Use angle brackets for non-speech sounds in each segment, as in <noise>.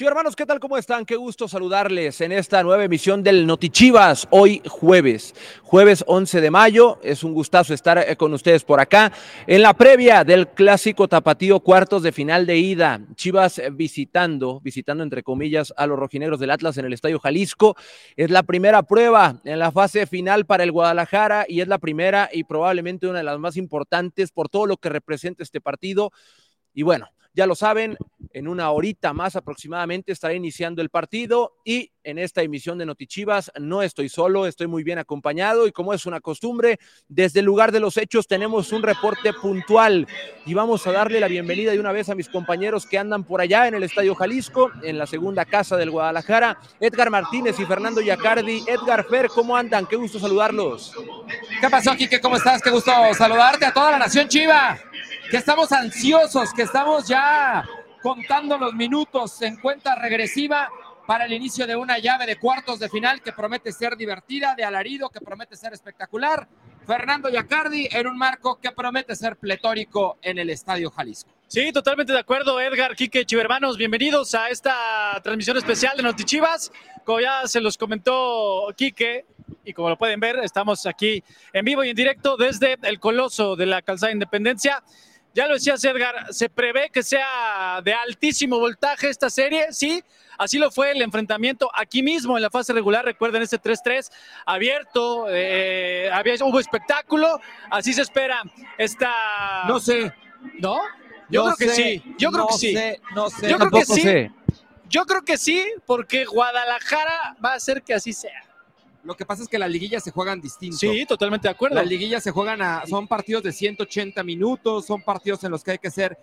Chicos hermanos, ¿qué tal? ¿Cómo están? Qué gusto saludarles en esta nueva emisión del Notichivas, hoy jueves, jueves 11 de mayo. Es un gustazo estar eh, con ustedes por acá en la previa del clásico tapatío cuartos de final de ida. Chivas eh, visitando, visitando entre comillas a los rojinegros del Atlas en el Estadio Jalisco. Es la primera prueba en la fase final para el Guadalajara y es la primera y probablemente una de las más importantes por todo lo que representa este partido. Y bueno, ya lo saben, en una horita más aproximadamente estará iniciando el partido y en esta emisión de Notichivas no estoy solo, estoy muy bien acompañado y como es una costumbre, desde el lugar de los hechos tenemos un reporte puntual y vamos a darle la bienvenida de una vez a mis compañeros que andan por allá en el Estadio Jalisco, en la segunda casa del Guadalajara, Edgar Martínez y Fernando Yacardi. Edgar Fer, ¿cómo andan? Qué gusto saludarlos. ¿Qué pasó, Kike? ¿Cómo estás? Qué gusto saludarte a toda la nación Chiva que estamos ansiosos, que estamos ya contando los minutos en cuenta regresiva para el inicio de una llave de cuartos de final que promete ser divertida, de alarido, que promete ser espectacular. Fernando Yacardi en un marco que promete ser pletórico en el Estadio Jalisco. Sí, totalmente de acuerdo, Edgar, Quique, Chivermanos, bienvenidos a esta transmisión especial de Notichivas. Como ya se los comentó Quique, y como lo pueden ver, estamos aquí en vivo y en directo desde el Coloso de la Calzada Independencia. Ya lo decía Edgar, se prevé que sea de altísimo voltaje esta serie, sí, así lo fue el enfrentamiento aquí mismo en la fase regular, recuerden ese 3-3 abierto, eh, había, hubo espectáculo, así se espera esta... No sé. ¿No? Yo creo que sí, yo creo que sí. no sé, yo creo que sí. Yo creo que sí, porque Guadalajara va a hacer que así sea. Lo que pasa es que las liguillas se juegan distinto. Sí, totalmente de acuerdo. Las liguillas se juegan a, son partidos de 180 minutos, son partidos en los que hay que ser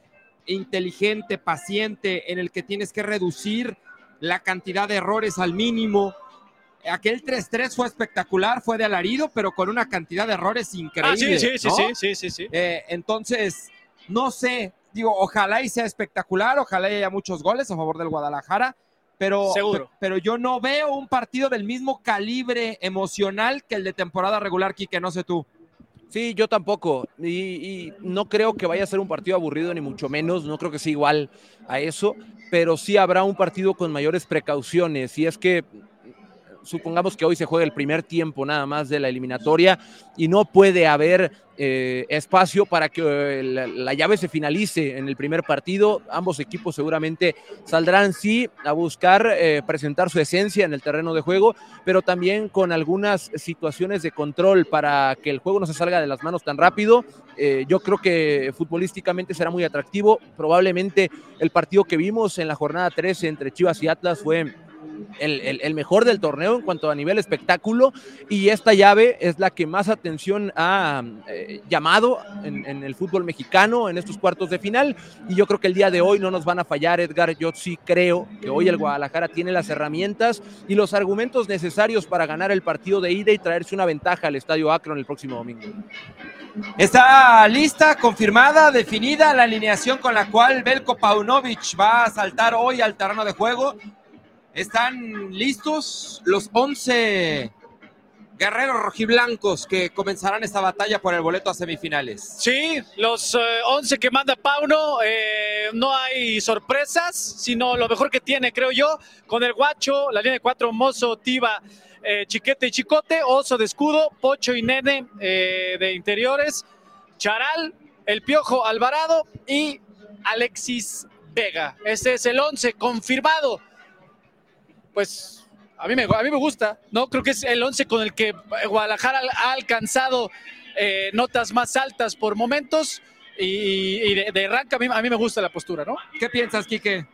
inteligente, paciente, en el que tienes que reducir la cantidad de errores al mínimo. Aquel 3-3 fue espectacular, fue de alarido, pero con una cantidad de errores increíble. Ah, sí, sí, sí, sí, sí, sí, eh, entonces, no sé, digo, ojalá y sea espectacular, ojalá haya muchos goles a favor del Guadalajara pero, pero yo no veo un partido del mismo calibre emocional que el de temporada regular, Quique, no sé tú. Sí, yo tampoco. Y, no creo que vaya a ser un partido aburrido, ni mucho menos. No creo que sea igual a eso. Pero sí habrá un partido con mayores precauciones. Y es que supongamos que hoy se juega el primer tiempo nada más de la eliminatoria y no puede haber eh, espacio para que eh, la, llave se finalice en el primer partido. Ambos equipos seguramente saldrán sí a buscar eh, presentar su esencia en el terreno de juego, pero también con algunas situaciones de control para que el juego no se salga de las manos tan rápido. yo creo que futbolísticamente será muy atractivo. Probablemente el partido que vimos en la jornada 13 entre Chivas y Atlas fue el, mejor del torneo en cuanto a nivel espectáculo y esta llave es la que más atención ha eh, llamado en, el fútbol mexicano en estos cuartos de final. Y yo creo que el día de hoy no nos van a fallar Edgar, yo sí creo que hoy el Guadalajara tiene las herramientas y los argumentos necesarios para ganar el partido de ida y traerse una ventaja al Estadio Akron el próximo domingo. Está lista, confirmada, definida la alineación con la cual Belko Paunovic va a saltar hoy al terreno de juego están listos los 11 guerreros rojiblancos que comenzarán esta batalla por el boleto a semifinales. Sí, los 11 eh, que manda Pauno, eh, no hay sorpresas, sino lo mejor que tiene, creo yo, con el guacho, la línea de cuatro, Mozo, Tiba, eh, Chiquete y Chicote, Oso de escudo, Pocho y Nene de interiores, Charal, El Piojo Alvarado y Alexis Vega. Ese es el 11 confirmado pues a mí me, a mí me gusta, ¿no? Creo que es el 11 con el que Guadalajara ha alcanzado eh, notas más altas por momentos y, de, de, arranque a mí, a mí me gusta la postura, ¿no? ¿Qué piensas, Quique?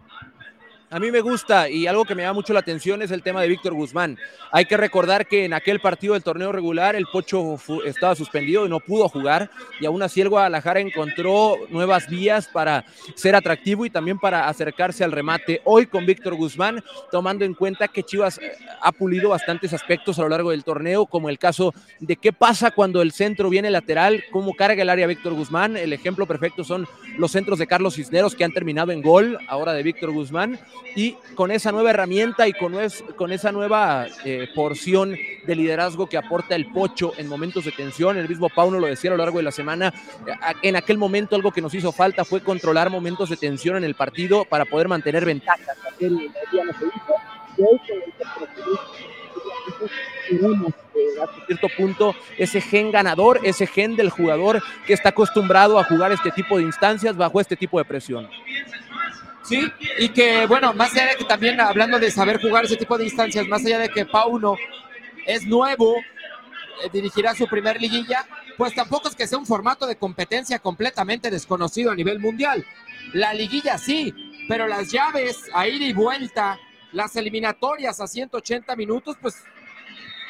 A mí me gusta y algo que me llama mucho la atención es el tema de Víctor Guzmán. Hay que recordar que en aquel partido del torneo regular el Pocho estaba suspendido y no pudo jugar y aún así el Guadalajara encontró nuevas vías para ser atractivo y también para acercarse al remate. Hoy con Víctor Guzmán, tomando en cuenta que Chivas eh, ha pulido bastantes aspectos a lo largo del torneo, como el caso de qué pasa cuando el centro viene lateral, cómo carga el área Víctor Guzmán. El ejemplo perfecto son los centros de Carlos Cisneros que han terminado en gol ahora de Víctor Guzmán y con esa nueva herramienta y con, esa nueva eh, porción de liderazgo que aporta el Pocho en momentos de tensión, el mismo Pauno lo decía a lo largo de la semana, en aquel momento algo que nos hizo falta fue controlar momentos de tensión en el partido para poder mantener ventajas. a cierto punto ese gen ganador, ese gen del jugador que está acostumbrado a jugar este tipo de instancias bajo este tipo de presión. Sí, y que bueno, más allá de que también hablando de saber jugar ese tipo de instancias, más allá de que Pauno es nuevo, eh, dirigirá su primer liguilla, pues tampoco es que sea un formato de competencia completamente desconocido a nivel mundial. La liguilla sí, pero las llaves a ida y vuelta, las eliminatorias a 180 minutos, pues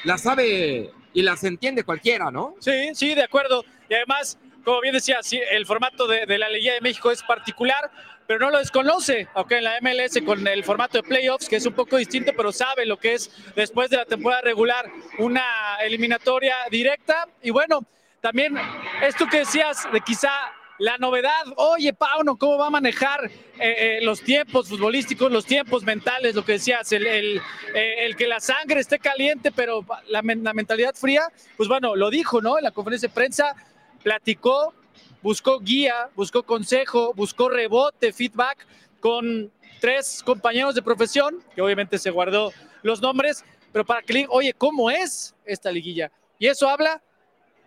las sabe y las entiende cualquiera, ¿no? Sí, sí, de acuerdo. Y además, como bien decía, el formato de, la Liguilla de México es particular pero no lo desconoce, aunque en la MLS con el formato de playoffs, que es un poco distinto, pero sabe lo que es después de la temporada regular una eliminatoria directa. Y bueno, también esto que decías de quizá la novedad, oye Pauno, ¿cómo va a manejar eh, eh, los tiempos futbolísticos, los tiempos mentales, lo que decías, el, el, eh, que la sangre esté caliente, pero la mentalidad fría? Pues bueno, lo dijo, ¿no? En la conferencia de prensa, platicó buscó guía, buscó consejo, buscó rebote, feedback con tres compañeros de profesión, que obviamente se guardó los nombres, pero para que le oye, ¿cómo es esta liguilla? Y eso habla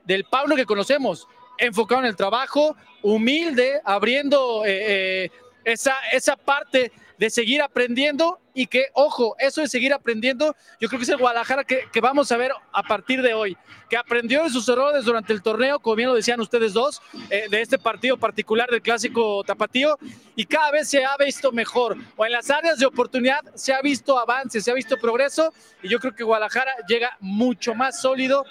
del Pablo que conocemos, enfocado en el trabajo, humilde, abriendo eh, eh, esa, esa parte de seguir aprendiendo y que, ojo, eso de seguir aprendiendo, yo creo que es el Guadalajara que, vamos a ver a partir de hoy, que aprendió de sus errores durante el torneo, como bien lo decían ustedes dos, eh, de este partido particular del clásico tapatío, y cada vez se ha visto mejor, o en las áreas de oportunidad se ha visto avance, se ha visto progreso, y yo creo que Guadalajara llega mucho más sólido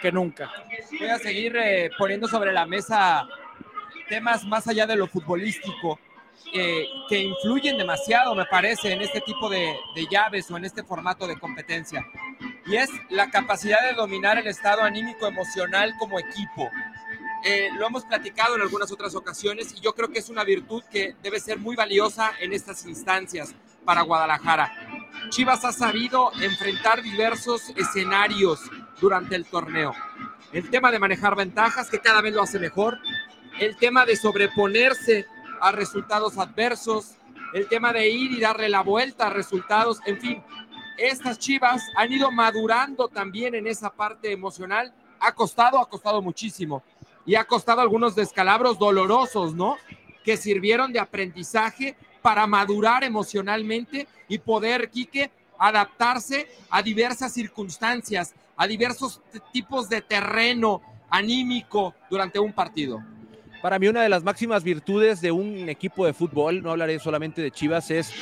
que nunca. Voy a seguir eh, poniendo sobre la mesa temas más allá de lo futbolístico que influyen demasiado, me parece, en este tipo de, llaves o en este formato de competencia. Y es la capacidad de dominar el estado anímico emocional como equipo. Eh, lo hemos platicado en algunas otras ocasiones y yo creo que es una virtud que debe ser muy valiosa en estas instancias para Guadalajara. Chivas ha sabido enfrentar diversos escenarios durante el torneo. El tema de manejar ventajas, que cada vez lo hace mejor. El tema de sobreponerse a resultados adversos, el tema de ir y darle la vuelta a resultados, en fin, estas Chivas han ido madurando también en esa parte emocional. Ha costado, ha costado muchísimo y ha costado algunos descalabros dolorosos, ¿no? Que sirvieron de aprendizaje para madurar emocionalmente y poder, Quique, adaptarse a diversas circunstancias, a diversos tipos de terreno anímico durante un partido. Para mí una de las máximas virtudes de un equipo de fútbol, no hablaré solamente de Chivas, es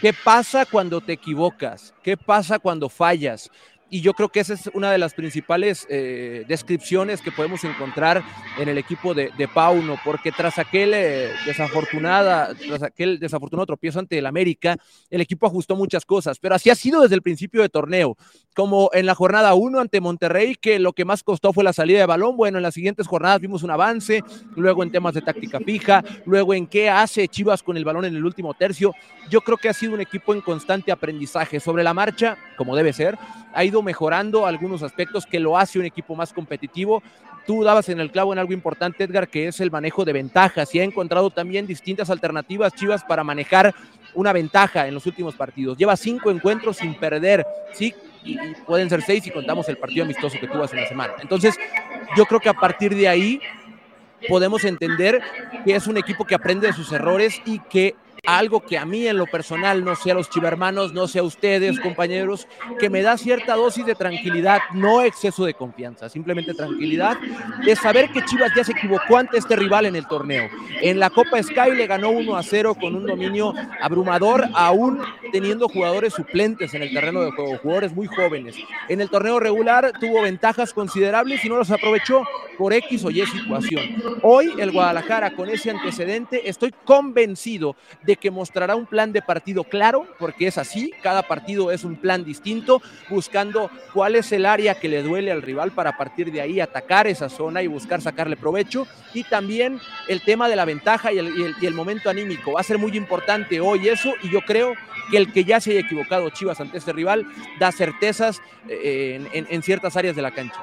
qué pasa cuando te equivocas, qué pasa cuando fallas, y yo creo que esa es una de las principales eh, descripciones que podemos encontrar en el equipo de, Pauno, porque tras aquel eh, desafortunada, tras aquel desafortunado tropiezo ante el América, el equipo ajustó muchas cosas, pero así ha sido desde el principio de torneo, como en la jornada 1 ante Monterrey, que lo que más costó fue la salida de balón, bueno, en las siguientes jornadas vimos un avance, luego en temas de táctica fija, luego en qué hace Chivas con el balón en el último tercio, yo creo que ha sido un equipo en constante aprendizaje sobre la marcha, como debe ser, ha ido mejorando algunos aspectos que lo hace un equipo más competitivo. Tú dabas en el clavo en algo importante, Edgar, que es el manejo de ventajas y ha encontrado también distintas alternativas Chivas para manejar una ventaja en los últimos partidos. Lleva cinco encuentros sin perder, sí, y, pueden ser seis si contamos el partido amistoso que tuvo hace una semana. Entonces, yo creo que a partir de ahí podemos entender que es un equipo que aprende de sus errores y que algo que a mí en lo personal, no sea a los chivermanos, no sea a ustedes, compañeros, que me da cierta dosis de tranquilidad, no exceso de confianza, simplemente tranquilidad, de saber que Chivas ya se equivocó ante este rival en el torneo. En la Copa Sky le ganó 1 a 0 con un dominio abrumador, aún teniendo jugadores suplentes en el terreno de juego, jugadores muy jóvenes. En el torneo regular tuvo ventajas considerables y no los aprovechó por X o Y situación. Hoy el Guadalajara con ese antecedente, estoy convencido de de que mostrará un plan de partido claro, porque es así, cada partido es un plan distinto, buscando cuál es el área que le duele al rival para partir de ahí atacar esa zona y buscar sacarle provecho, y también el tema de la ventaja y el, el momento anímico. Va a ser muy importante hoy eso, y yo creo que el que ya se haya equivocado Chivas ante este rival da certezas eh, en ciertas áreas de la cancha.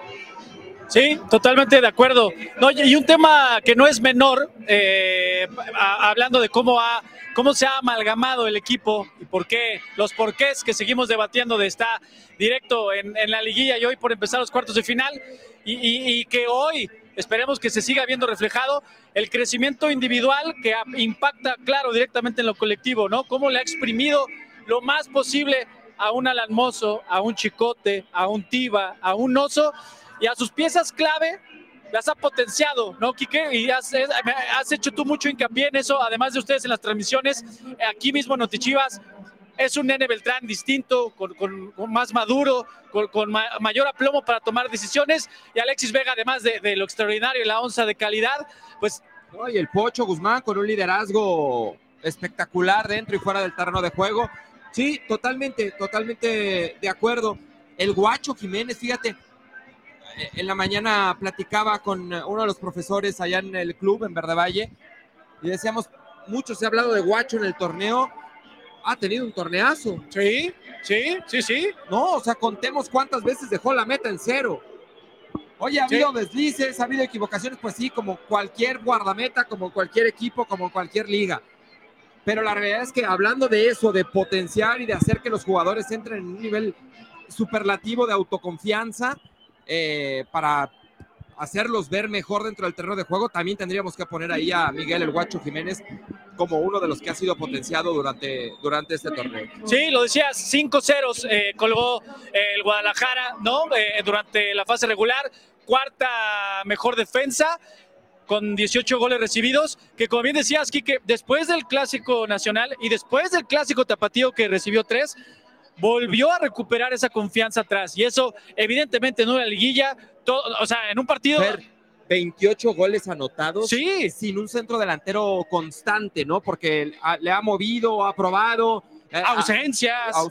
Sí, totalmente de acuerdo. No, y un tema que no es menor, eh, hablando de cómo, ha, cómo se ha amalgamado el equipo y por qué, los porqués que seguimos debatiendo de estar directo en, en la liguilla y hoy por empezar los cuartos de final y, y, que hoy esperemos que se siga viendo reflejado el crecimiento individual que impacta, claro, directamente en lo colectivo, ¿no? Cómo le ha exprimido lo más posible a un Alan a un Chicote, a un Tiva, a un Oso y a sus piezas clave las ha potenciado, ¿no, Quique? Y has, hecho tú mucho hincapié en eso, además de ustedes en las transmisiones, aquí mismo en Notichivas, es un Nene Beltrán distinto, con, más maduro, con, con ma mayor aplomo para tomar decisiones, y Alexis Vega, además de, lo extraordinario y la onza de calidad, pues... Y el Pocho Guzmán con un liderazgo espectacular dentro y fuera del terreno de juego. Sí, totalmente, totalmente de acuerdo. El Guacho Jiménez, fíjate, en la mañana platicaba con uno de los profesores allá en el club, en Verde Valle, y decíamos, mucho se ha hablado de Guacho en el torneo, ha tenido un torneazo. Sí, sí, sí, sí. No, o sea, contemos cuántas veces dejó la meta en cero. Oye, ha habido sí. deslices, ha habido equivocaciones, pues sí, como cualquier guardameta, como cualquier equipo, como cualquier liga. Pero la realidad es que hablando de eso, de potenciar y de hacer que los jugadores entren en un nivel superlativo de autoconfianza, eh, para hacerlos ver mejor dentro del terreno de juego, también tendríamos que poner ahí a Miguel El Guacho Jiménez como uno de los que ha sido potenciado durante, durante este torneo. Sí, lo decías, cinco ceros eh, colgó eh, el Guadalajara, ¿no? Eh, durante la fase regular, cuarta mejor defensa con 18 goles recibidos, que como bien decías, Kike, después del Clásico Nacional y después del Clásico Tapatío que recibió tres, volvió a recuperar esa confianza atrás. Y eso, evidentemente, en una liguilla, todo, o sea, en un partido. Ver, 28 goles anotados sí. sin un centro delantero constante, ¿no? Porque le ha movido, ha probado. Eh, Ausencias. A, a,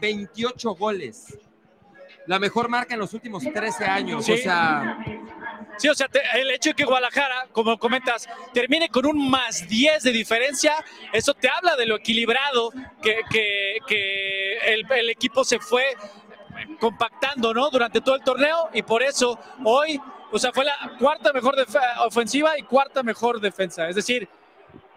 28 goles. La mejor marca en los últimos 13 años. Sí. O sea. Sí, o sea, te, el hecho de que Guadalajara, como comentas, termine con un más 10 de diferencia, eso te habla de lo equilibrado que, el, el, equipo se fue compactando, ¿no? Durante todo el torneo y por eso hoy, o sea, fue la cuarta mejor ofensiva y cuarta mejor defensa. Es decir,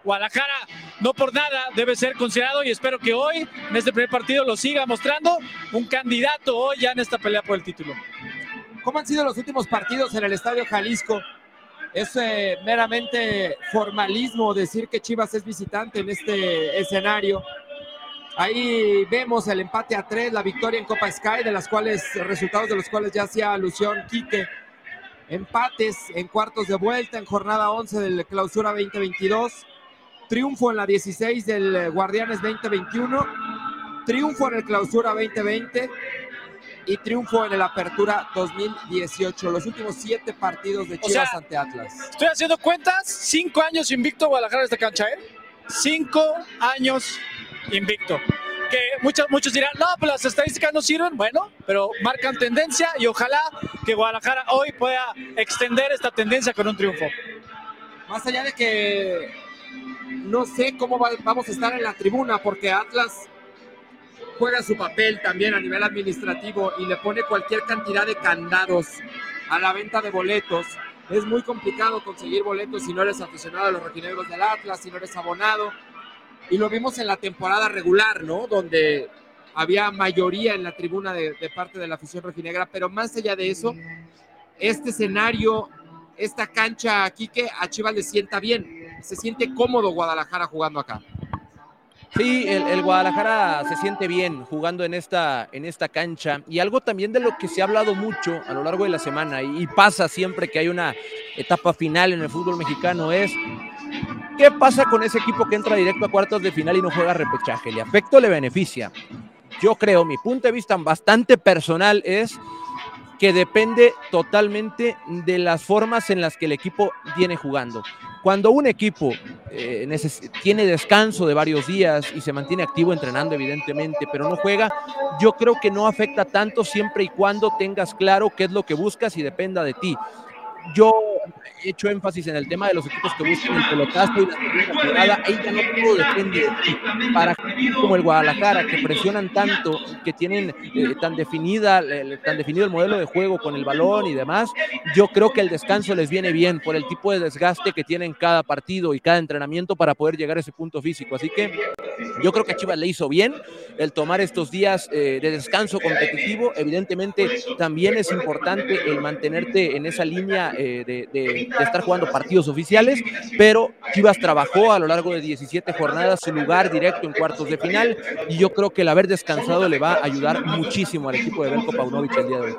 Guadalajara no por nada debe ser considerado y espero que hoy, en este primer partido, lo siga mostrando un candidato hoy ya en esta pelea por el título. ¿Cómo han sido los últimos partidos en el Estadio Jalisco? Es eh, meramente formalismo decir que Chivas es visitante en este escenario. Ahí vemos el empate a tres, la victoria en Copa Sky, de las cuales, resultados de los cuales ya hacía alusión Quique. Empates en cuartos de vuelta en jornada 11 del Clausura 2022. Triunfo en la 16 del Guardianes 2021. Triunfo en el Clausura 2020 y triunfo en el Apertura 2018. Los últimos siete partidos de Chivas o sea, ante Atlas. Estoy haciendo cuentas, cinco años invicto Guadalajara esta cancha, ¿eh? Cinco años invicto. Que muchos, muchos dirán, no, pues las estadísticas no sirven. Bueno, pero marcan tendencia y ojalá que Guadalajara hoy pueda extender esta tendencia con un triunfo. Más allá de que no sé cómo va, vamos a estar en la tribuna, porque Atlas juega su papel también a nivel administrativo y le pone cualquier cantidad de candados a la venta de boletos. Es muy complicado conseguir boletos si no eres aficionado a los rojinegros del Atlas, si no eres abonado. Y lo vimos en la temporada regular, ¿no? Donde había mayoría en la tribuna de, de parte de la afición rojinegra, pero más allá de eso, este escenario, esta cancha aquí que a Chivas le sienta bien, se siente cómodo Guadalajara jugando acá. Sí, el, Guadalajara se siente bien jugando en esta, en esta cancha y algo también de lo que se ha hablado mucho a lo largo de la semana y, y pasa siempre que hay una etapa final en el fútbol mexicano es ¿qué pasa con ese equipo que entra directo a cuartos de final y no juega repechaje? ¿Le afecta o le beneficia? Yo creo, mi punto de vista bastante personal es que depende totalmente de las formas en las que el equipo viene jugando. Cuando un equipo eh, tiene descanso de varios días y se mantiene activo entrenando, evidentemente, pero no juega, yo creo que no afecta tanto siempre y cuando tengas claro qué es lo que buscas y dependa de ti. Yo hecho énfasis en el tema de los equipos que buscan el pelotazo y la jugada, ya no todo depende. Para como el Guadalajara, que presionan tanto, que tienen eh, tan, definida, tan definido el modelo de juego con el balón y demás, yo creo que el descanso les viene bien por el tipo de desgaste que tienen cada partido y cada entrenamiento para poder llegar a ese punto físico. Así que yo creo que a Chivas le hizo bien el tomar estos días eh, de descanso competitivo. Evidentemente, también es importante el mantenerte en esa línea eh, de, estar jugando partidos oficiales, pero Chivas trabajó a lo largo de 17 jornadas su lugar directo en cuartos de final y yo creo que el haber descansado le va a ayudar muchísimo al equipo de Belko Paunovic el día de hoy.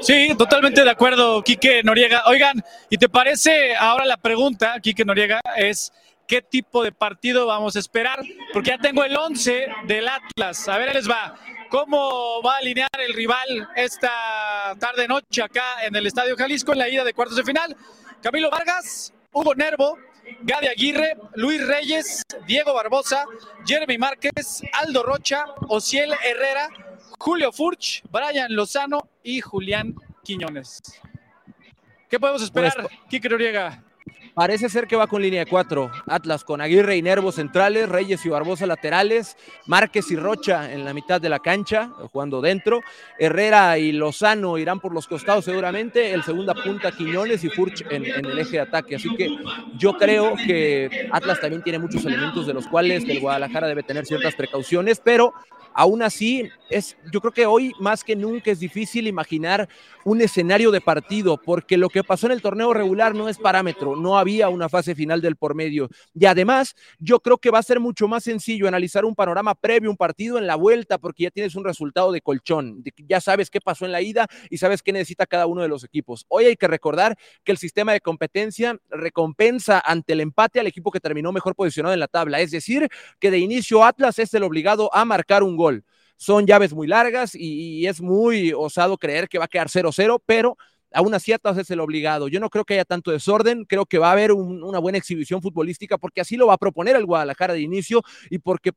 Sí, totalmente de acuerdo, Quique Noriega. Oigan, ¿y te parece ahora la pregunta, Quique Noriega, es qué tipo de partido vamos a esperar? Porque ya tengo el 11 del Atlas. A ver, les va. ¿Cómo va a alinear el rival esta tarde-noche acá en el Estadio Jalisco en la ida de cuartos de final? Camilo Vargas, Hugo Nervo, Gadi Aguirre, Luis Reyes, Diego Barbosa, Jeremy Márquez, Aldo Rocha, Ociel Herrera, Julio Furch, Brian Lozano y Julián Quiñones. ¿Qué podemos esperar, pues, Kike Noriega? Parece ser que va con línea de cuatro. Atlas con Aguirre y Nervo centrales, Reyes y Barbosa laterales, Márquez y Rocha en la mitad de la cancha, jugando dentro. Herrera y Lozano irán por los costados seguramente. El segunda punta Quiñones y Furch en, en, el eje de ataque. Así que yo creo que Atlas también tiene muchos elementos de los cuales el Guadalajara debe tener ciertas precauciones, pero Aún así, es, yo creo que hoy más que nunca es difícil imaginar un escenario de partido, porque lo que pasó en el torneo regular no es parámetro, no había una fase final del por medio. Y además, yo creo que va a ser mucho más sencillo analizar un panorama previo, un partido en la vuelta, porque ya tienes un resultado de colchón, ya sabes qué pasó en la ida y sabes qué necesita cada uno de los equipos. Hoy hay que recordar que el sistema de competencia recompensa ante el empate al equipo que terminó mejor posicionado en la tabla, es decir, que de inicio Atlas es el obligado a marcar un gol. Son llaves muy largas y, es muy osado creer que va a quedar 0-0, pero aún así Atlas es el obligado. Yo no creo que haya tanto desorden, creo que va a haber una buena exhibición futbolística porque así lo va a proponer el Guadalajara de inicio y porque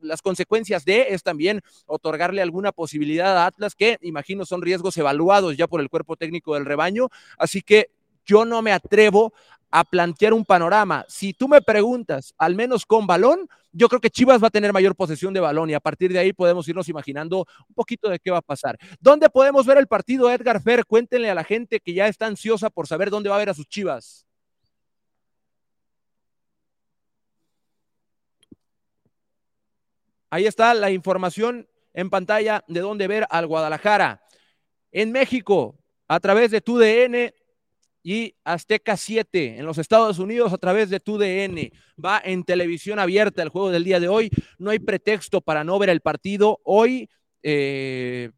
las consecuencias de es también otorgarle alguna posibilidad a Atlas que imagino son riesgos evaluados ya por el cuerpo técnico del rebaño, así que yo no me atrevo a plantear un panorama. Si tú me preguntas, al menos con balón, yo creo que Chivas va a tener mayor posesión de balón y a partir de ahí podemos irnos imaginando un poquito de qué va a pasar. ¿Dónde podemos ver el partido, Edgar Fer? Cuéntenle a la gente que ya está ansiosa por saber dónde va a ver a sus Chivas. Ahí está la información en pantalla de dónde ver al Guadalajara. En México, a través de tu DN, y Azteca 7 en los Estados Unidos a través de TUDN. Va en televisión abierta el juego del día de hoy. No hay pretexto para no ver el partido. Hoy eh,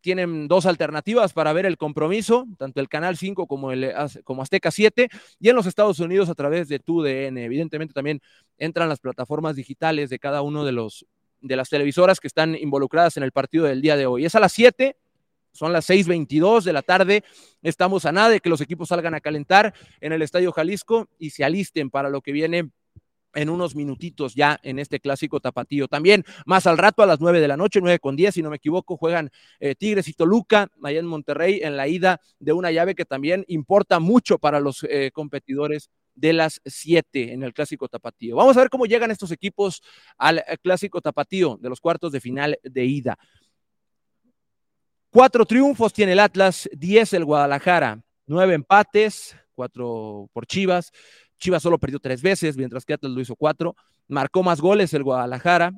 tienen dos alternativas para ver el compromiso, tanto el Canal 5 como, el, Azteca 7, y en los Estados Unidos a través de TUDN. Evidentemente también entran las plataformas digitales de cada uno de los de las televisoras que están involucradas en el partido del día de hoy. Es a las 7, son las 6:22 de la tarde. Estamos a nada de que los equipos salgan a calentar en el Estadio Jalisco y se alisten para lo que viene en unos minutitos ya en este clásico tapatío. También más al rato a las 9 de la noche, 9 con 10, si no me equivoco, juegan eh, Tigres y Toluca allá en Monterrey en la ida de una llave que también importa mucho para los eh, competidores de las 7 en el clásico tapatío. Vamos a ver cómo llegan estos equipos al eh, clásico tapatío de los cuartos de final de ida. Cuatro triunfos tiene el Atlas, diez el Guadalajara, nueve empates, cuatro por Chivas. Chivas solo perdió tres veces, mientras que Atlas lo hizo cuatro. Marcó más goles el Guadalajara.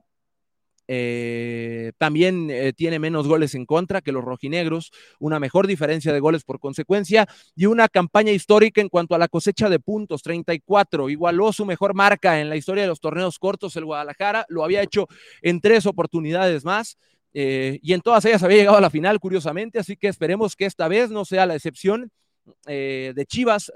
Eh, también eh, tiene menos goles en contra que los rojinegros, una mejor diferencia de goles por consecuencia y una campaña histórica en cuanto a la cosecha de puntos, 34. Igualó su mejor marca en la historia de los torneos cortos el Guadalajara, lo había hecho en tres oportunidades más. Eh, y en todas ellas había llegado a la final, curiosamente, así que esperemos que esta vez no sea la excepción eh, de Chivas,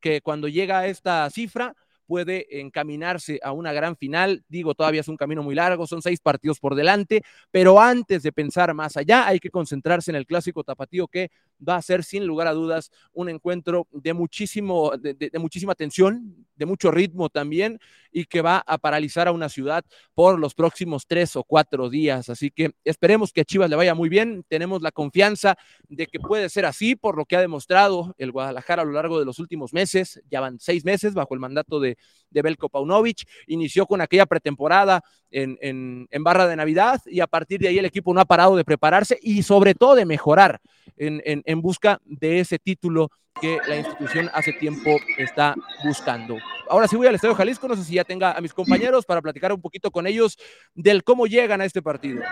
que cuando llega a esta cifra, puede encaminarse a una gran final. Digo, todavía es un camino muy largo, son seis partidos por delante, pero antes de pensar más allá, hay que concentrarse en el clásico tapatío que va a ser sin lugar a dudas un encuentro de muchísimo, de, muchísima tensión, de mucho ritmo también, y que va a paralizar a una ciudad por los próximos tres o cuatro días. Así que esperemos que a Chivas le vaya muy bien. Tenemos la confianza de que puede ser así por lo que ha demostrado el Guadalajara a lo largo de los últimos meses. Ya van seis meses bajo el mandato de, de Belko Paunovic. Inició con aquella pretemporada en, en, en, Barra de Navidad y a partir de ahí el equipo no ha parado de prepararse y sobre todo de mejorar en, en busca de ese título que la institución hace tiempo está buscando. Ahora sí voy al Estadio Jalisco, no sé si ya tenga a mis compañeros para platicar un poquito con ellos del cómo llegan a este partido.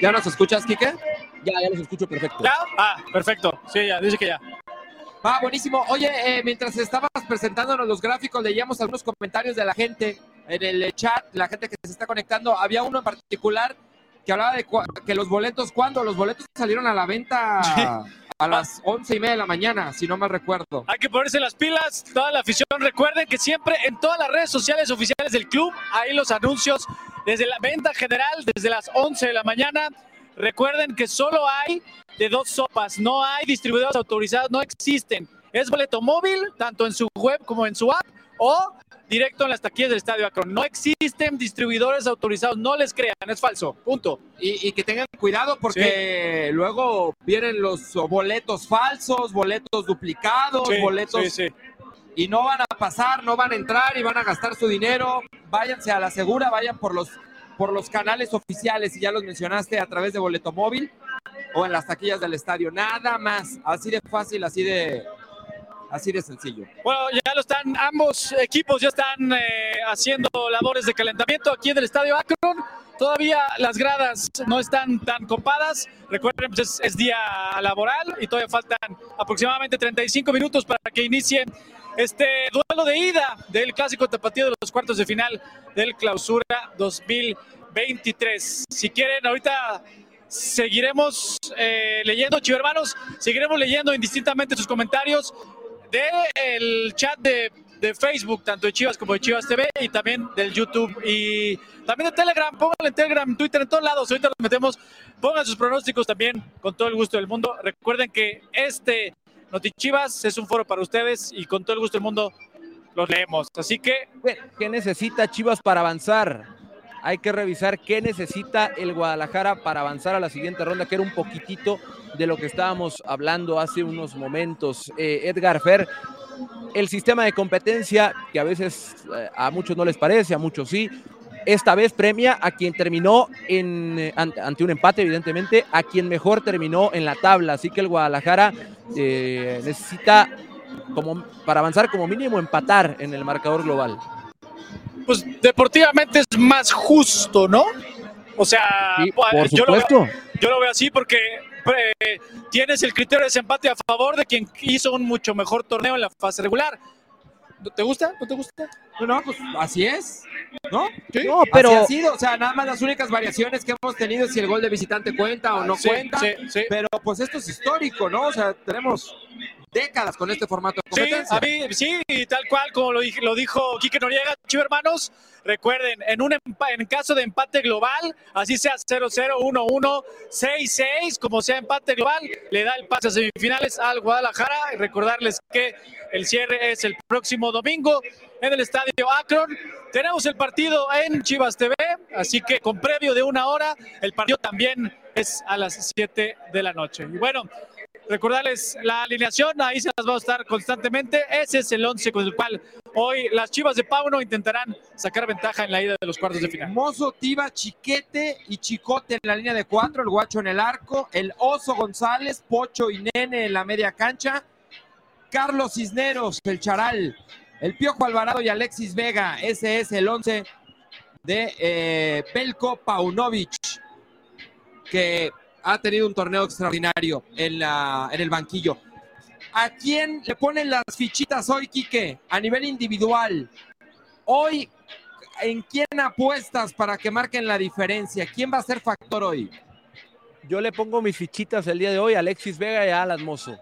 ¿Ya nos escuchas, Quique? Ya, ya los escucho perfecto. ¿Ya? Ah, perfecto. Sí, ya, dice que ya. Ah, buenísimo. Oye, eh, mientras estabas presentándonos los gráficos, leíamos algunos comentarios de la gente en el chat, la gente que se está conectando. Había uno en particular que hablaba de que los boletos, ¿cuándo? Los boletos salieron a la venta sí. a las once y media de la mañana, si no me recuerdo. Hay que ponerse las pilas, toda la afición. Recuerden que siempre en todas las redes sociales oficiales del club, hay los anuncios desde la venta general, desde las 11 de la mañana. Recuerden que solo hay de dos sopas, no hay distribuidores autorizados, no existen. Es boleto móvil, tanto en su web como en su app, o directo en las taquillas del Estadio Akron. No existen distribuidores autorizados, no les crean, es falso, punto. Y, y que tengan cuidado porque sí. luego vienen los boletos falsos, boletos duplicados, sí, boletos... Sí, y no van a pasar, no van a entrar y van a gastar su dinero. Váyanse a la segura, vayan por los, por los canales oficiales, y ya los mencionaste, a través de boleto móvil o en las taquillas del estadio. Nada más, así de fácil, así de, Así de sencillo. Bueno, ya lo están, ambos equipos ya están eh, haciendo labores de calentamiento aquí en el Estadio Akron. Todavía las gradas no están tan copadas. Recuerden, pues es, es, día laboral y todavía faltan aproximadamente 35 minutos para que inicie este duelo de ida del clásico tapatío de los cuartos de final del clausura 2023. Si quieren, ahorita seguiremos eh, leyendo, chivermanos, seguiremos leyendo indistintamente sus comentarios del chat de, de, Facebook, tanto de Chivas como de Chivas TV y también del YouTube y también de Telegram. Pónganle en Telegram, Twitter, en todos lados. Ahorita los metemos. Pongan sus pronósticos también con todo el gusto del mundo. Recuerden que este Notichivas es un foro para ustedes y con todo el gusto del mundo los leemos. Así que. ¿Qué necesita Chivas para avanzar? Hay que revisar qué necesita el Guadalajara para avanzar a la siguiente ronda, que era un poquitito de lo que estábamos hablando hace unos momentos. Eh, Edgar Fer, el sistema de competencia, que a veces eh, a muchos no les parece, a muchos sí, esta vez premia a quien terminó en, eh, ante un empate, evidentemente, a quien mejor terminó en la tabla. Así que el Guadalajara eh, necesita, como, para avanzar, como mínimo empatar en el marcador global pues deportivamente es más justo, ¿no? O sea, sí, por yo, supuesto. Lo veo, yo lo veo así porque eh, tienes el criterio de desempate a favor de quien hizo un mucho mejor torneo en la fase regular. ¿Te gusta? ¿No te gusta? No, no, pues así es. ¿No? ¿Sí? No, pero. Así ha sido. O sea, nada más las únicas variaciones que hemos tenido es si el gol de visitante cuenta o no sí, cuenta. Sí. Pero pues esto es histórico, ¿no? O sea, tenemos décadas con este formato de competencia. Sí, a mí, sí, tal cual como lo, lo dijo Quique Noriega, Chivo hermanos, recuerden, en un en caso de empate global, así sea 0-0, 1-1, 6-6, como sea empate global, le da el pase a semifinales al Guadalajara. Y recordarles que el cierre es el próximo domingo en el estadio Akron. Tenemos el partido en Chivas TV, así que con previo de una hora, el partido también es a las 7 de la noche. Y bueno, recordarles la alineación, ahí se las va a estar constantemente. Ese es el 11 con el cual hoy las Chivas de Pauno intentarán sacar ventaja en la ida de los cuartos de final. Mozo, Tiva, Chiquete y Chicote en la línea de cuatro, el Guacho en el arco, el Oso González, Pocho y Nene en la media cancha, Carlos Cisneros, el Charal, el Piojo Alvarado y Alexis Vega. Ese es el 11 de eh, Belko Paunovic, que ha tenido un torneo extraordinario en, el banquillo. ¿A quién le ponen las fichitas hoy, Quique? A nivel individual. Hoy, ¿en quién apuestas para que marquen la diferencia? ¿Quién va a ser factor hoy? Yo le pongo mis fichitas el día de hoy a Alexis Vega y a Alan Mozo.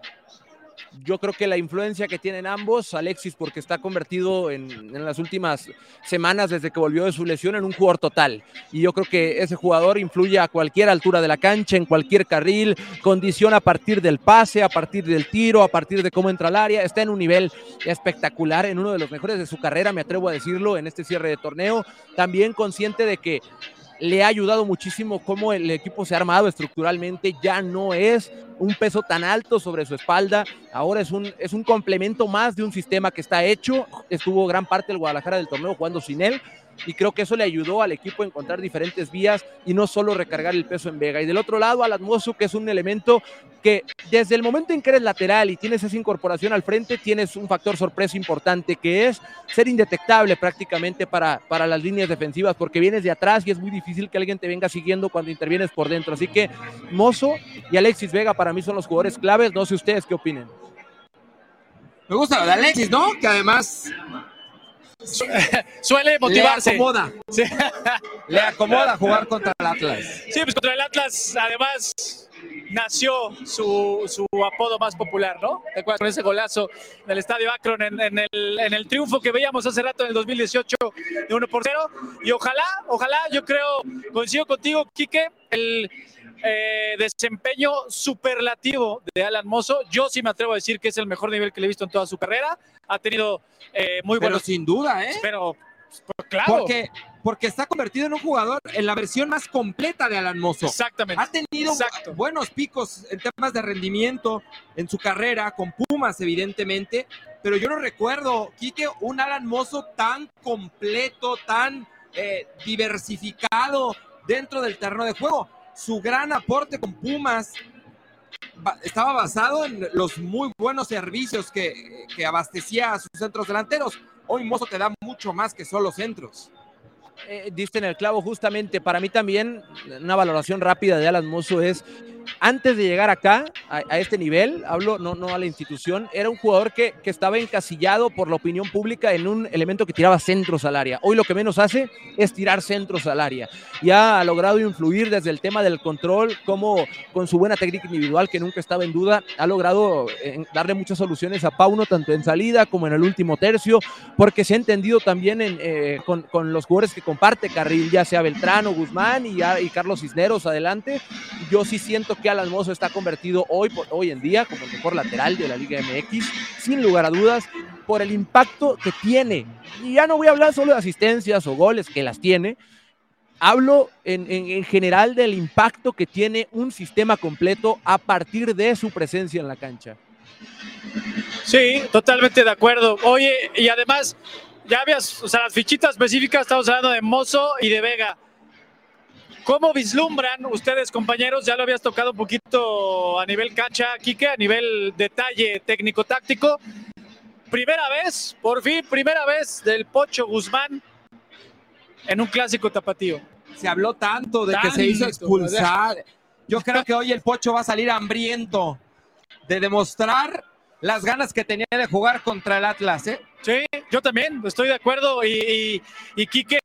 Yo creo que la influencia que tienen ambos, Alexis porque está convertido en, en, las últimas semanas desde que volvió de su lesión en un jugador total. Y yo creo que ese jugador influye a cualquier altura de la cancha, en cualquier carril, condiciona a partir del pase, a partir del tiro, a partir de cómo entra al área. Está en un nivel espectacular, en uno de los mejores de su carrera, me atrevo a decirlo, en este cierre de torneo. También consciente de que le ha ayudado muchísimo cómo el equipo se ha armado estructuralmente, ya no es un peso tan alto sobre su espalda, ahora es un, es un complemento más de un sistema que está hecho, estuvo gran parte del Guadalajara del torneo jugando sin él, y creo que eso le ayudó al equipo a encontrar diferentes vías y no solo recargar el peso en Vega. Y del otro lado, al Atmoso, que es un elemento que desde el momento en que eres lateral y tienes esa incorporación al frente, tienes un factor sorpresa importante que es ser indetectable prácticamente para, para las líneas defensivas, porque vienes de atrás y es muy difícil que alguien te venga siguiendo cuando intervienes por dentro. Así que Mozo y Alexis Vega para mí son los jugadores claves. No sé ustedes qué opinen. Me gusta lo de Alexis, ¿no? Que además <laughs> suele motivarse. Le acomoda. Sí. <laughs> Le acomoda jugar contra el Atlas. Sí, pues contra el Atlas, además, nació su, su apodo más popular, ¿no? ¿Te acuerdas con ese golazo del Estadio Akron en, en, el, en, el, triunfo que veíamos hace rato en el 2018 de 1 por 0? Y ojalá, ojalá, yo creo, coincido contigo, Quique, el eh, desempeño superlativo de Alan Mozo. Yo sí me atrevo a decir que es el mejor nivel que le he visto en toda su carrera. Ha tenido eh, muy buenos. Pero sin duda, ¿eh? Pero, pues, claro. Porque, porque está convertido en un jugador en la versión más completa de Alan Mozo. Exactamente. Ha tenido Exacto. buenos picos en temas de rendimiento en su carrera, con Pumas, evidentemente. Pero yo no recuerdo, Quique, un Alan Mozo tan completo, tan eh, diversificado dentro del terreno de juego su gran aporte con Pumas estaba basado en los muy buenos servicios que, que, abastecía a sus centros delanteros. Hoy Mozo te da mucho más que solo centros. Eh, diste en el clavo justamente. Para mí también una valoración rápida de Alan Mozo es antes de llegar acá, a, a, este nivel, hablo no, no a la institución, era un jugador que, que, estaba encasillado por la opinión pública en un elemento que tiraba centros al área. Hoy lo que menos hace es tirar centros al área. Ya ha logrado influir desde el tema del control, como con su buena técnica individual, que nunca estaba en duda, ha logrado eh, darle muchas soluciones a Pauno, tanto en salida como en el último tercio, porque se ha entendido también en, eh, con, con, los jugadores que comparte carril, ya sea Beltrano, Guzmán y, y Carlos Cisneros adelante. Yo sí siento que Alan Mozo está convertido hoy, hoy en día como el mejor lateral de la Liga MX, sin lugar a dudas, por el impacto que tiene. Y ya no voy a hablar solo de asistencias o goles, que las tiene. Hablo en, en, en general del impacto que tiene un sistema completo a partir de su presencia en la cancha. Sí, totalmente de acuerdo. Oye, y además, ya habías, o sea, las fichitas específicas, estamos hablando de Mozo y de Vega. ¿Cómo vislumbran ustedes, compañeros? Ya lo habías tocado un poquito a nivel cancha, Quique, a nivel detalle técnico-táctico. Primera vez, por fin, primera vez del Pocho Guzmán en un clásico tapatío. Se habló tanto de tanto, que se hizo expulsar. Yo creo que hoy el Pocho va a salir hambriento de demostrar las ganas que tenía de jugar contra el Atlas, ¿eh? Sí, yo también estoy de acuerdo y, y, y Quique,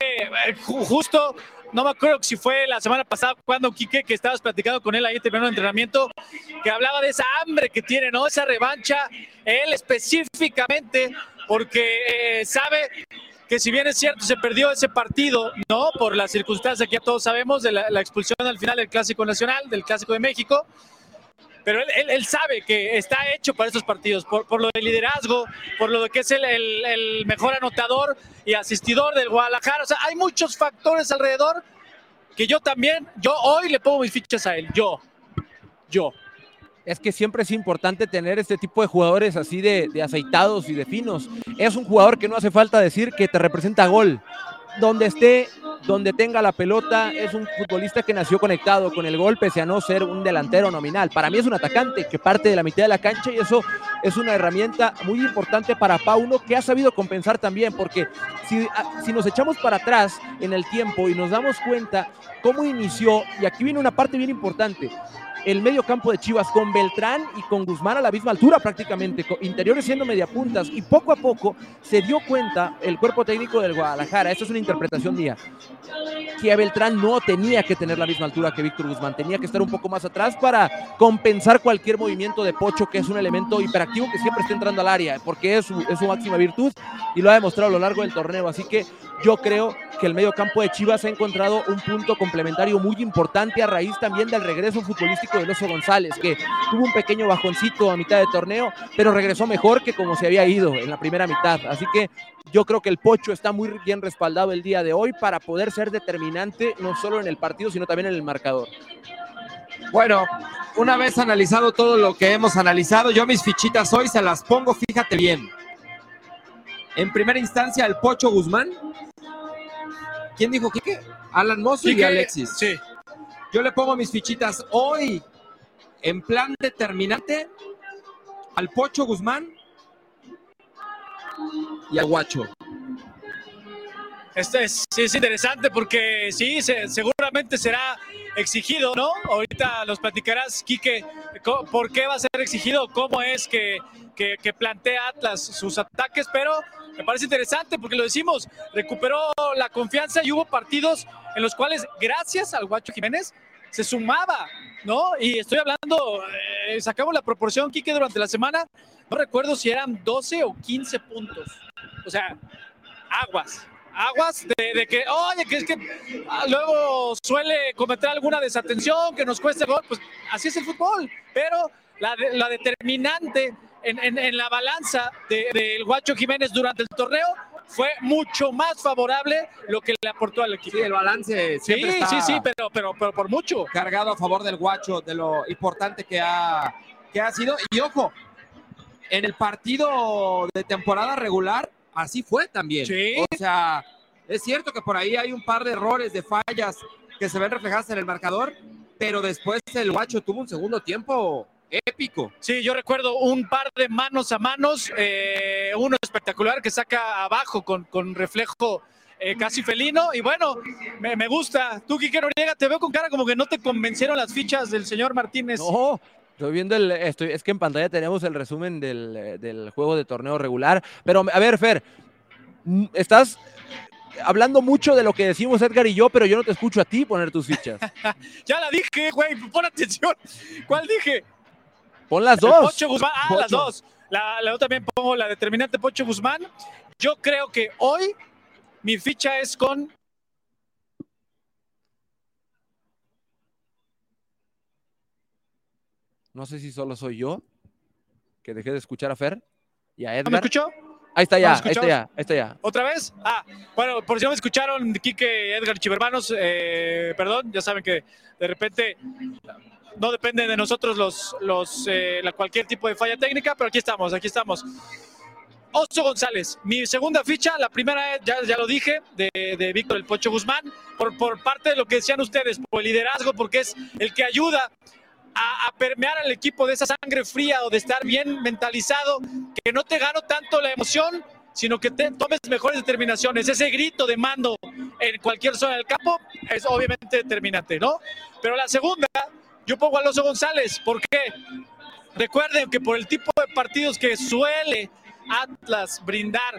justo no me acuerdo si fue la semana pasada cuando Quique, que estabas platicando con él ahí terminando el entrenamiento, que hablaba de esa hambre que tiene, ¿no? Esa revancha, él específicamente, porque eh, sabe que si bien es cierto, se perdió ese partido, ¿no? Por la circunstancia que ya todos sabemos de la expulsión al final del Clásico Nacional, del Clásico de México, pero él, él, él, sabe que está hecho para estos partidos, por, por lo del liderazgo, por lo de que es el, el, el, mejor anotador y asistidor del Guadalajara. O sea, hay muchos factores alrededor que yo también, yo hoy le pongo mis fichas a él, yo, yo. Es que siempre es importante tener este tipo de jugadores así de, de aceitados y de finos. Es un jugador que no hace falta decir que te representa gol. Donde esté, donde tenga la pelota, es un futbolista que nació conectado con el gol, pese a no ser un delantero nominal. Para mí es un atacante que parte de la mitad de la cancha y eso es una herramienta muy importante para Pauno que ha sabido compensar también, porque si, si nos echamos para atrás en el tiempo y nos damos cuenta cómo inició, y aquí viene una parte bien importante, el medio campo de Chivas con Beltrán y con Guzmán a la misma altura prácticamente, interiores siendo mediapuntas y poco a poco se dio cuenta el cuerpo técnico del Guadalajara, esto es una interpretación mía, que Beltrán no tenía que tener la misma altura que Víctor Guzmán, tenía que estar un poco más atrás para compensar cualquier movimiento de Pocho, que es un elemento hiperactivo que siempre está entrando al área, porque es su, es su máxima virtud y lo ha demostrado a lo largo del torneo. Así que yo creo que el medio campo de Chivas ha encontrado un punto complementario muy importante a raíz también del regreso futbolístico de Loso González, que tuvo un pequeño bajoncito a mitad de torneo, pero regresó mejor que como se había ido en la primera mitad. Así que yo creo que el Pocho está muy bien respaldado el día de hoy para poder ser determinante no solo en el partido, sino también en el marcador. Bueno, una vez analizado todo lo que hemos analizado, yo mis fichitas hoy se las pongo, fíjate bien. En primera instancia, el Pocho Guzmán. ¿Quién dijo Quique? Alan Mosso y Alexis. Sí. Yo le pongo mis fichitas hoy en plan determinante al Pocho Guzmán y al Guacho. Este es, sí, es interesante porque sí, seguramente será exigido, ¿no? Ahorita los platicarás, Quique, por qué va a ser exigido, cómo es que, que, que plantea Atlas sus ataques, pero me parece interesante porque lo decimos, recuperó la confianza y hubo partidos en los cuales, gracias al Guacho Jiménez, se sumaba, ¿no? Y estoy hablando, eh, sacamos la proporción, Quique, durante la semana, no recuerdo si eran 12 o 15 puntos. O sea, aguas, aguas de, que, oye, que es que ah, luego suele cometer alguna desatención, que nos cueste gol, pues así es el fútbol, pero la, la determinante en, la balanza del Guacho Jiménez durante el torneo fue mucho más favorable lo que le aportó al equipo. Sí, el balance siempre sí, sí, sí, pero, pero, pero por mucho. Cargado a favor del Guacho, de lo importante que ha, que ha sido. Y ojo, en el partido de temporada regular, así fue también. Sí. O sea, es cierto que por ahí hay un par de errores, de fallas que se ven reflejadas en el marcador, pero después el Guacho tuvo un segundo tiempo épico. Sí, yo recuerdo un par de manos a manos, eh, uno espectacular que saca abajo con, con reflejo eh, casi felino. Y bueno, me, gusta. Tú, Quique Noriega, te veo con cara como que no te convencieron las fichas del señor Martínez. No, Estoy viendo el. Estoy, es que en pantalla tenemos el resumen del, del, juego de torneo regular. Pero, a ver, Fer, estás hablando mucho de lo que decimos Edgar y yo, pero yo no te escucho a ti poner tus fichas. <laughs> ya la dije, güey, pon atención. ¿Cuál dije? Pon las dos. Guzmán, ah, las dos. La, yo también pongo la determinante Pocho Guzmán. Yo creo que hoy mi ficha es con. No sé si solo soy yo que dejé de escuchar a Fer y a Edgar. me escuchó? Ahí está ya, ahí está ya, ahí está ya. ¿Otra vez? Ah, bueno, por si no me escucharon, Quique, Edgar Chivermanos, eh, perdón, ya saben que de repente no depende de nosotros los, los, eh, cualquier tipo de falla técnica, pero aquí estamos, aquí estamos. Oso González, mi segunda ficha, la primera ya, ya lo dije, de, de Víctor El Pocho Guzmán, por, por parte de lo que decían ustedes, por el liderazgo, porque es el que ayuda a, a, permear al equipo de esa sangre fría o de estar bien mentalizado, que no te gano tanto la emoción, sino que te tomes mejores determinaciones. Ese grito de mando en cualquier zona del campo es obviamente determinante, ¿no? Pero la segunda yo pongo a Alonso González. ¿Por qué? Recuerden que por el tipo de partidos que suele Atlas brindar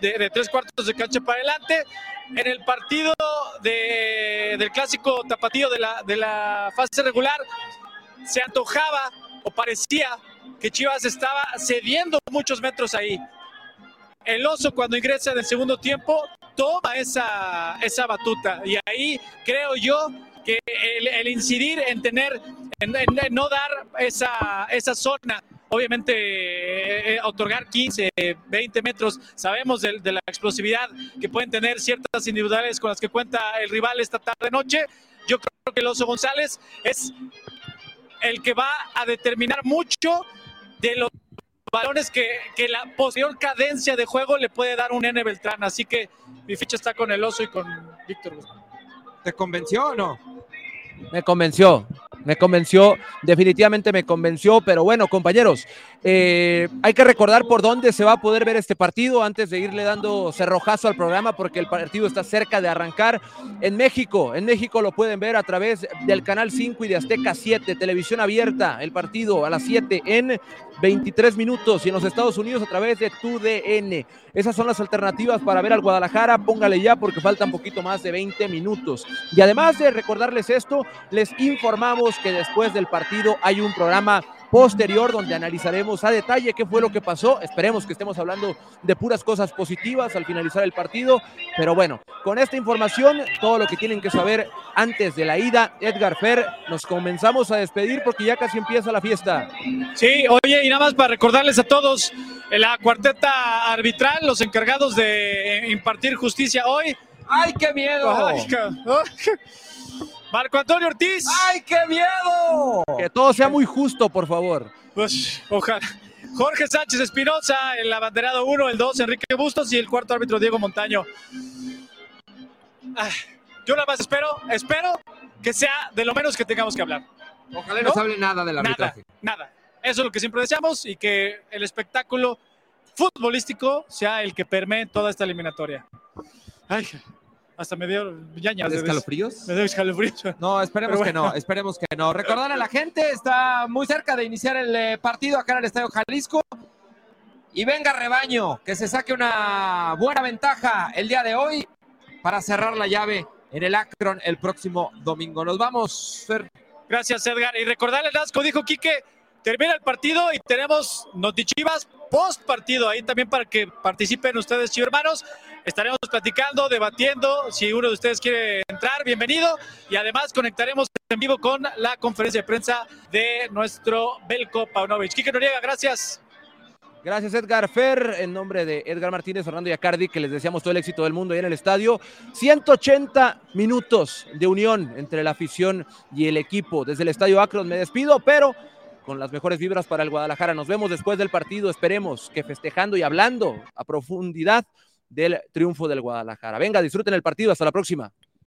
de, tres cuartos de cancha para adelante, en el partido del clásico tapatío de la, de la fase regular, se antojaba o parecía que Chivas estaba cediendo muchos metros ahí. El oso cuando ingresa en el segundo tiempo toma esa, esa batuta y ahí creo yo que el, incidir en tener, en, no dar esa, esa zona obviamente eh, eh, otorgar 15, 20 metros. Sabemos de, de, la explosividad que pueden tener ciertas individuales con las que cuenta el rival esta tarde noche. Yo creo que el Oso González es el que va a determinar mucho de los balones que, que la posterior cadencia de juego le puede dar un N Beltrán. Así que mi ficha está con el Oso y con Víctor Guzmán. ¿Te convenció o no? Me convenció. Me convenció, definitivamente me convenció, pero bueno, compañeros, eh, hay que recordar por dónde se va a poder ver este partido antes de irle dando cerrojazo al programa, porque el partido está cerca de arrancar en México. En México lo pueden ver a través del Canal 5 y de Azteca 7, televisión abierta, el partido a las 7 en 23 minutos y en los Estados Unidos a través de TUDN. Esas son las alternativas para ver al Guadalajara. Póngale ya porque falta un poquito más de 20 minutos. Y además de recordarles esto, les informamos que después del partido hay un programa posterior donde analizaremos a detalle qué fue lo que pasó. Esperemos que estemos hablando de puras cosas positivas al finalizar el partido. Pero bueno, con esta información, todo lo que tienen que saber antes de la ida, Edgar Fer, nos comenzamos a despedir porque ya casi empieza la fiesta. Sí, oye, y nada más para recordarles a todos, la cuarteta arbitral, los encargados de impartir justicia hoy. ¡Ay, qué miedo! Ay, Marco Antonio Ortiz. ¡Ay, qué miedo! Que todo sea muy justo, por favor. Pues, ojalá. Jorge Sánchez Espinosa, el abanderado 1, el 2, Enrique Bustos y el cuarto árbitro Diego Montaño. Ah, yo nada más espero, espero que sea de lo menos que tengamos que hablar. Ojalá no, se hable nada del arbitraje. Nada, nada. Eso es lo que siempre deseamos y que el espectáculo futbolístico sea el que permee toda esta eliminatoria. Ay, hasta me dio yañas. ¿De escalofríos? Me dio escalofríos. No, esperemos que no, esperemos que no. Recordar a la gente, está muy cerca de iniciar el eh, partido acá en el Estadio Jalisco. Y venga rebaño, que se saque una buena ventaja el día de hoy para cerrar la llave en el Akron el próximo domingo. Nos vamos, Fer. Gracias, Edgar. Y recordarle, como dijo Quique, termina el partido y tenemos Notichivas post partido ahí también para que participen ustedes, hermanos. Estaremos platicando, debatiendo. Si uno de ustedes quiere entrar, bienvenido. Y además conectaremos en vivo con la conferencia de prensa de nuestro Belko Paunovic. Quique Noriega, gracias. Gracias Edgar Fer, en nombre de Edgar Martínez, Fernando Yacardi, que les deseamos todo el éxito del mundo ahí en el estadio. 180 minutos de unión entre la afición y el equipo. Desde el estadio Akron me despido, pero con las mejores vibras para el Guadalajara. Nos vemos después del partido, esperemos que festejando y hablando a profundidad del triunfo del Guadalajara. Venga, disfruten el partido, hasta la próxima.